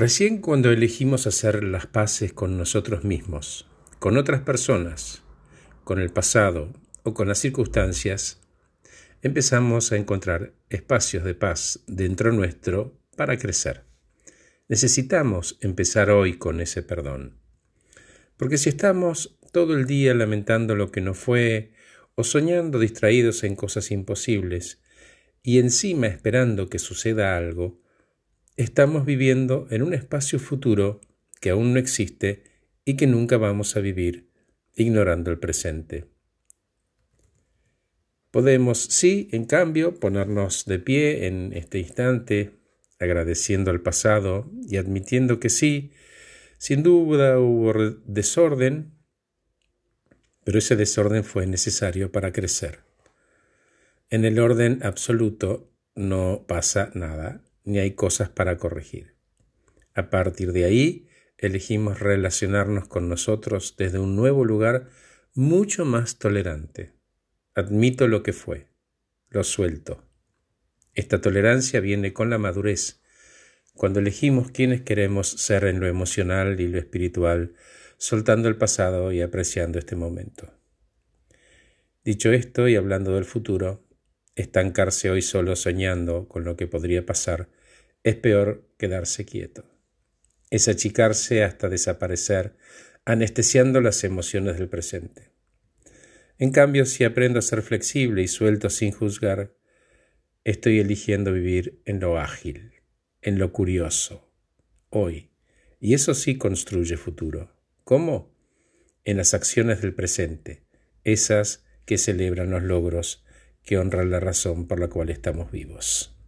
Recién cuando elegimos hacer las paces con nosotros mismos, con otras personas, con el pasado o con las circunstancias, empezamos a encontrar espacios de paz dentro nuestro para crecer. Necesitamos empezar hoy con ese perdón. Porque si estamos todo el día lamentando lo que no fue o soñando distraídos en cosas imposibles y encima esperando que suceda algo, estamos viviendo en un espacio futuro que aún no existe y que nunca vamos a vivir, ignorando el presente. Podemos, sí, en cambio, ponernos de pie en este instante, agradeciendo al pasado y admitiendo que sí, sin duda hubo desorden, pero ese desorden fue necesario para crecer. En el orden absoluto no pasa nada, ni hay cosas para corregir. A partir de ahí, elegimos relacionarnos con nosotros desde un nuevo lugar mucho más tolerante. Admito lo que fue, lo suelto. Esta tolerancia viene con la madurez, cuando elegimos quiénes queremos ser en lo emocional y lo espiritual, soltando el pasado y apreciando este momento. Dicho esto y hablando del futuro, Estancarse hoy solo soñando con lo que podría pasar es peor quedarse quieto. Es achicarse hasta desaparecer, anestesiando las emociones del presente. En cambio, si aprendo a ser flexible y suelto sin juzgar, estoy eligiendo vivir en lo ágil, en lo curioso, hoy. Y eso sí construye futuro. ¿Cómo? En las acciones del presente, esas que celebran los logros que honra la razón por la cual estamos vivos.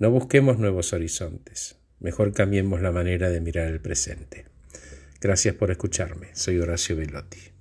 No busquemos nuevos horizontes, mejor cambiemos la manera de mirar el presente. Gracias por escucharme, soy Horacio Velotti.